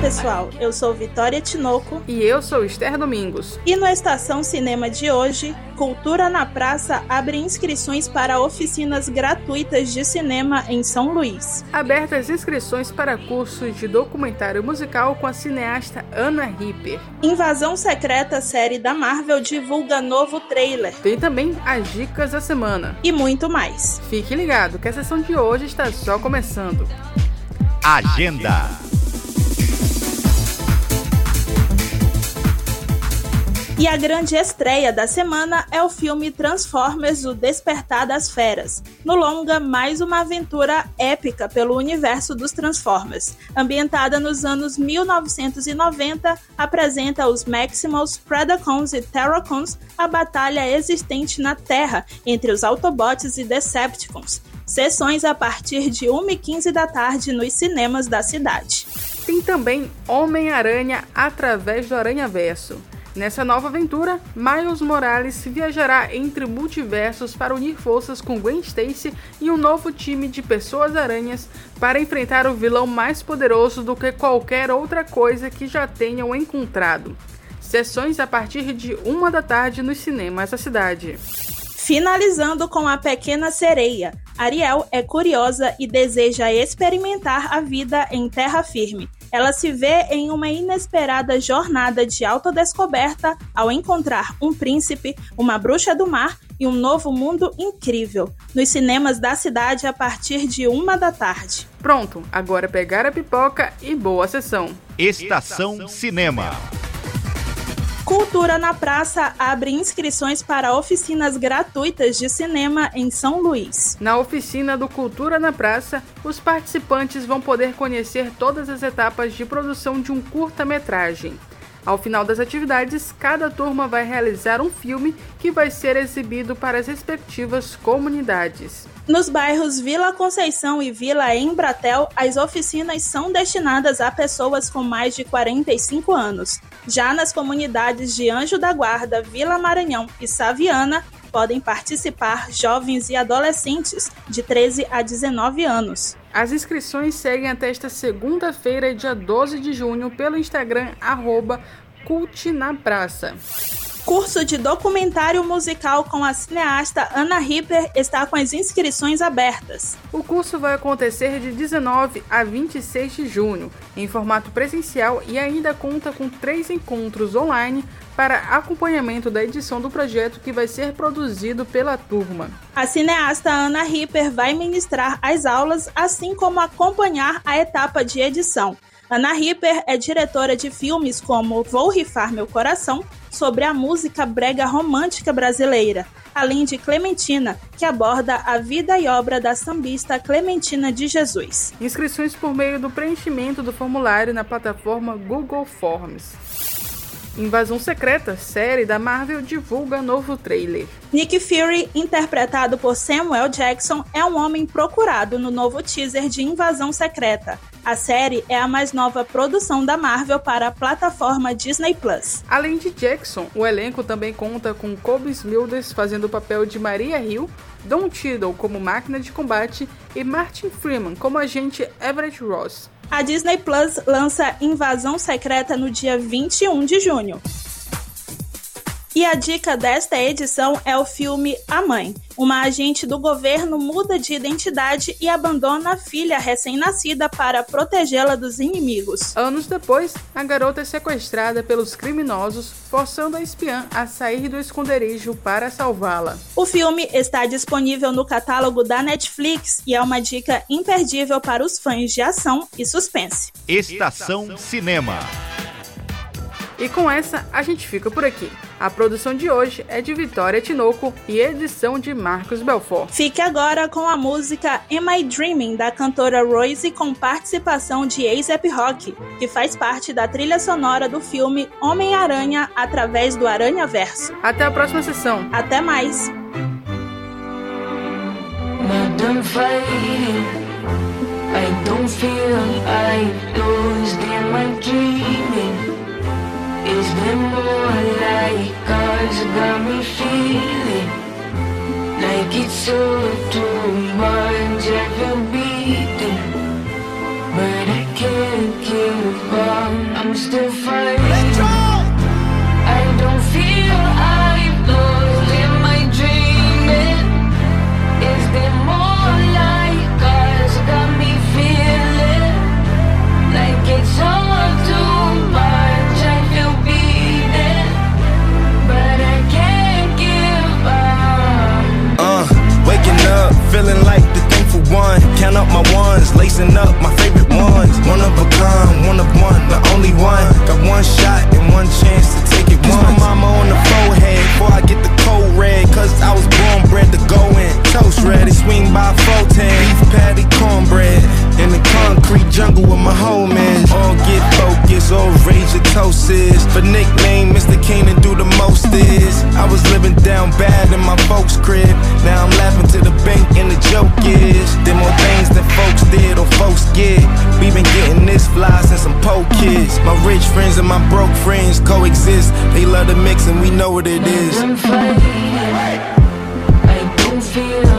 Pessoal, eu sou Vitória Tinoco e eu sou Esther Domingos. E no Estação Cinema de hoje, Cultura na Praça abre inscrições para oficinas gratuitas de cinema em São Luís. Abertas inscrições para cursos de documentário musical com a cineasta Ana Ripper. Invasão Secreta série da Marvel divulga novo trailer. Tem também as dicas da semana. E muito mais. Fique ligado que a sessão de hoje está só começando. Agenda. E a grande estreia da semana é o filme Transformers: O Despertar das Feras. No longa, mais uma aventura épica pelo universo dos Transformers. Ambientada nos anos 1990, apresenta os Maximals, Predacons e Terracons, a batalha existente na Terra entre os Autobots e Decepticons. Sessões a partir de 1h15 da tarde nos cinemas da cidade. Tem também Homem-Aranha através do Aranha-Verso. Nessa nova aventura, Miles Morales viajará entre multiversos para unir forças com Gwen Stacy e um novo time de pessoas-aranhas para enfrentar o vilão mais poderoso do que qualquer outra coisa que já tenham encontrado. Sessões a partir de uma da tarde nos cinemas da cidade. Finalizando com a pequena sereia, Ariel é curiosa e deseja experimentar a vida em terra firme ela se vê em uma inesperada jornada de autodescoberta ao encontrar um príncipe, uma bruxa do mar e um novo mundo incrível, nos cinemas da cidade a partir de uma da tarde. Pronto, agora pegar a pipoca e boa sessão. Estação Cinema. Cultura na Praça abre inscrições para oficinas gratuitas de cinema em São Luís. Na oficina do Cultura na Praça, os participantes vão poder conhecer todas as etapas de produção de um curta-metragem. Ao final das atividades, cada turma vai realizar um filme que vai ser exibido para as respectivas comunidades. Nos bairros Vila Conceição e Vila Embratel, as oficinas são destinadas a pessoas com mais de 45 anos. Já nas comunidades de Anjo da Guarda, Vila Maranhão e Saviana, podem participar jovens e adolescentes de 13 a 19 anos. As inscrições seguem até esta segunda-feira, dia 12 de junho, pelo Instagram arroba Praça. Curso de documentário musical com a cineasta Ana Ripper está com as inscrições abertas. O curso vai acontecer de 19 a 26 de junho, em formato presencial e ainda conta com três encontros online para acompanhamento da edição do projeto que vai ser produzido pela turma. A cineasta Ana Ripper vai ministrar as aulas, assim como acompanhar a etapa de edição. Ana Ripper é diretora de filmes como Vou Rifar Meu Coração, sobre a música brega romântica brasileira, além de Clementina, que aborda a vida e obra da sambista Clementina de Jesus. Inscrições por meio do preenchimento do formulário na plataforma Google Forms. Invasão Secreta, série da Marvel, divulga novo trailer. Nick Fury, interpretado por Samuel Jackson, é um homem procurado no novo teaser de Invasão Secreta. A série é a mais nova produção da Marvel para a plataforma Disney Plus. Além de Jackson, o elenco também conta com Kobe Smulders fazendo o papel de Maria Hill, Don Cheadle como máquina de combate e Martin Freeman como agente Everett Ross. A Disney Plus lança Invasão Secreta no dia 21 de junho. E a dica desta edição é o filme A Mãe. Uma agente do governo muda de identidade e abandona a filha recém-nascida para protegê-la dos inimigos. Anos depois, a garota é sequestrada pelos criminosos, forçando a espiã a sair do esconderijo para salvá-la. O filme está disponível no catálogo da Netflix e é uma dica imperdível para os fãs de ação e suspense. Estação Cinema. E com essa, a gente fica por aqui. A produção de hoje é de Vitória Tinoco e edição de Marcos Belfort. Fique agora com a música Am I Dreaming da cantora Royce com participação de A$AP Rock, que faz parte da trilha sonora do filme Homem-Aranha através do Aranha Verso. Até a próxima sessão. Até mais. I don't feel I lose, dreaming? Is there more like cause got me feeling Like it's all too rising up. All rage your toast. For nickname, Mr. To do the most is. I was living down bad in my folks' crib. Now I'm laughing to the bank and the joke is. There more things than folks did or folks get. We been getting this fly since I'm po kids. My rich friends and my broke friends coexist. They love the mix and we know what it is. I don't feel